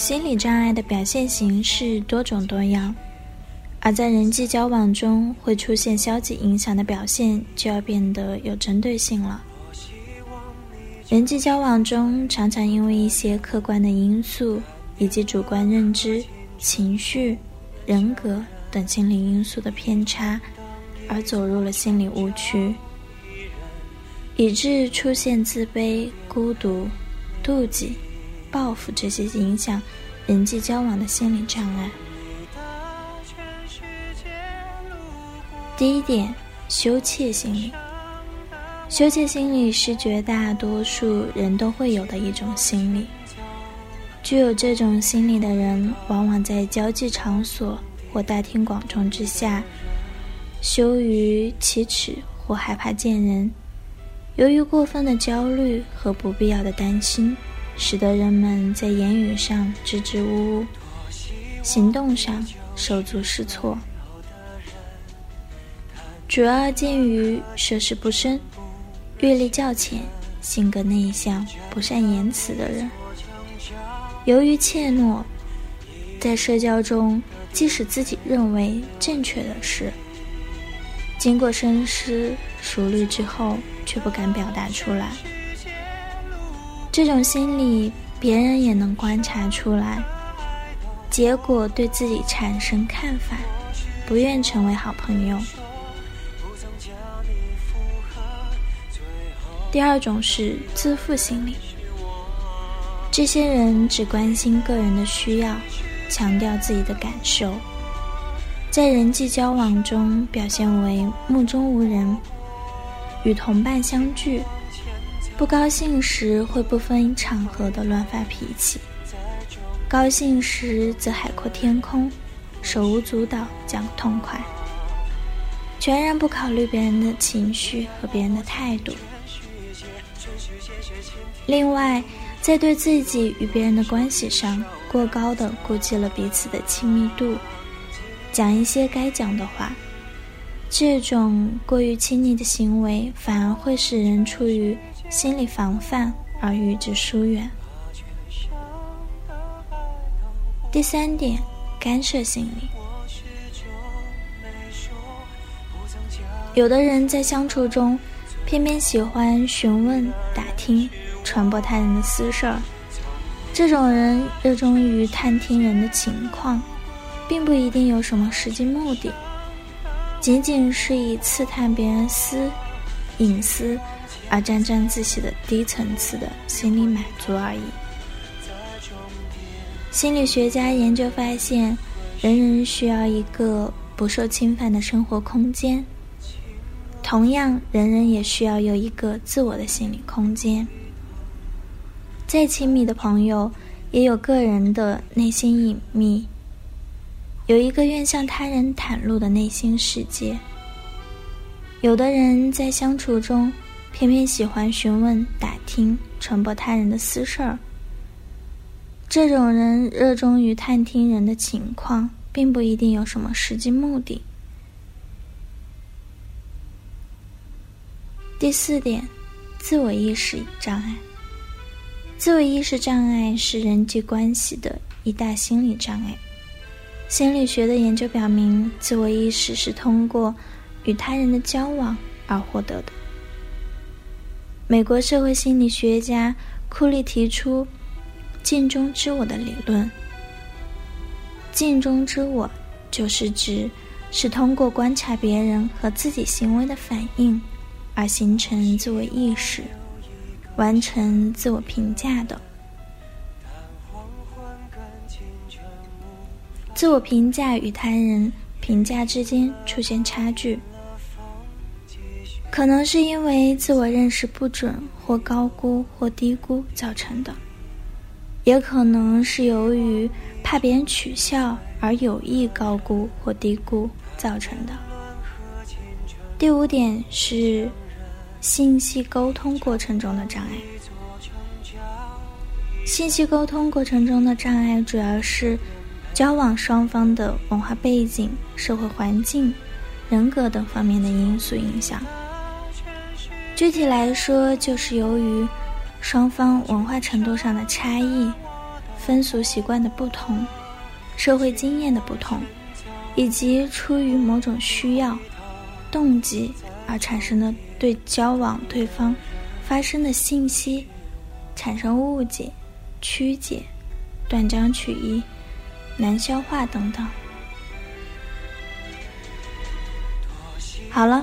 心理障碍的表现形式多种多样，而在人际交往中会出现消极影响的表现，就要变得有针对性了。人际交往中常常因为一些客观的因素以及主观认知、情绪、人格等心理因素的偏差，而走入了心理误区，以致出现自卑、孤独、妒忌。报复这些影响人际交往的心理障碍。第一点，羞怯心理。羞怯心理是绝大多数人都会有的一种心理。具有这种心理的人，往往在交际场所或大庭广众之下，羞于启齿或害怕见人。由于过分的焦虑和不必要的担心。使得人们在言语上支支吾吾，行动上手足失措，主要见于涉世不深、阅历较浅、性格内向、不善言辞的人。由于怯懦，在社交中，即使自己认为正确的事，经过深思熟虑之后，却不敢表达出来。这种心理，别人也能观察出来，结果对自己产生看法，不愿成为好朋友。第二种是自负心理，这些人只关心个人的需要，强调自己的感受，在人际交往中表现为目中无人，与同伴相聚。不高兴时会不分场合的乱发脾气，高兴时则海阔天空，手舞足蹈讲痛快，全然不考虑别人的情绪和别人的态度。另外，在对自己与别人的关系上过高的估计了彼此的亲密度，讲一些该讲的话，这种过于亲昵的行为反而会使人处于。心理防范而与之疏远。第三点，干涉心理。有的人在相处中，偏偏喜欢询问、打听、传播他人的私事儿。这种人热衷于探听人的情况，并不一定有什么实际目的，仅仅是以刺探别人私隐私。而沾沾自喜的低层次的心理满足而已。心理学家研究发现，人人需要一个不受侵犯的生活空间，同样，人人也需要有一个自我的心理空间。再亲密的朋友，也有个人的内心隐秘，有一个愿向他人袒露的内心世界。有的人在相处中。偏偏喜欢询问、打听、传播他人的私事儿。这种人热衷于探听人的情况，并不一定有什么实际目的。第四点，自我意识障碍。自我意识障碍是人际关系的一大心理障碍。心理学的研究表明，自我意识是通过与他人的交往而获得的。美国社会心理学家库利提出“镜中之我”的理论。镜中之我就是指是通过观察别人和自己行为的反应而形成自我意识、完成自我评价的。自我评价与他人评价之间出现差距。可能是因为自我认识不准，或高估或低估造成的，也可能是由于怕别人取笑而有意高估或低估造成的。第五点是信息沟通过程中的障碍。信息沟通过程中的障碍主要是交往双方的文化背景、社会环境、人格等方面的因素影响。具体来说，就是由于双方文化程度上的差异、风俗习惯的不同、社会经验的不同，以及出于某种需要、动机而产生的对交往对方发生的信息产生误解。曲解、断章取义、难消化等等。好了，